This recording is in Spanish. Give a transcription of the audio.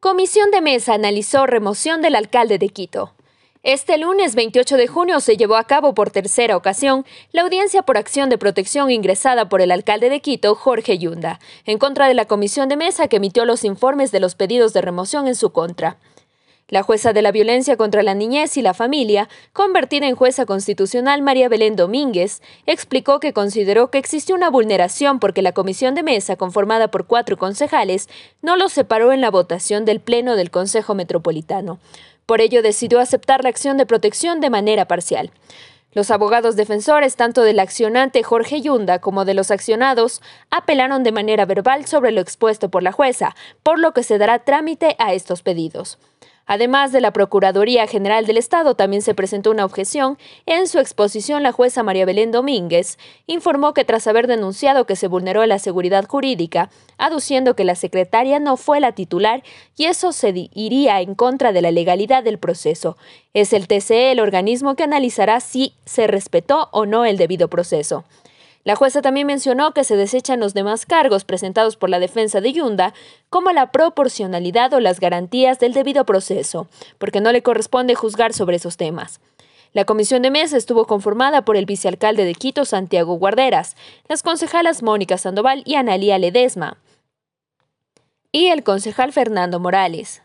Comisión de Mesa analizó remoción del alcalde de Quito. Este lunes 28 de junio se llevó a cabo por tercera ocasión la audiencia por acción de protección ingresada por el alcalde de Quito, Jorge Yunda, en contra de la comisión de mesa que emitió los informes de los pedidos de remoción en su contra. La jueza de la violencia contra la niñez y la familia, convertida en jueza constitucional María Belén Domínguez, explicó que consideró que existió una vulneración porque la comisión de mesa, conformada por cuatro concejales, no los separó en la votación del Pleno del Consejo Metropolitano. Por ello decidió aceptar la acción de protección de manera parcial. Los abogados defensores, tanto del accionante Jorge Yunda como de los accionados, apelaron de manera verbal sobre lo expuesto por la jueza, por lo que se dará trámite a estos pedidos. Además de la Procuraduría General del Estado, también se presentó una objeción. En su exposición, la jueza María Belén Domínguez informó que tras haber denunciado que se vulneró la seguridad jurídica, aduciendo que la secretaria no fue la titular y eso se iría en contra de la legalidad del proceso. Es el TCE el organismo que analizará si se respetó o no el debido proceso. La jueza también mencionó que se desechan los demás cargos presentados por la defensa de Yunda, como la proporcionalidad o las garantías del debido proceso, porque no le corresponde juzgar sobre esos temas. La comisión de mesa estuvo conformada por el vicealcalde de Quito, Santiago Guarderas, las concejalas Mónica Sandoval y Analía Ledesma, y el concejal Fernando Morales.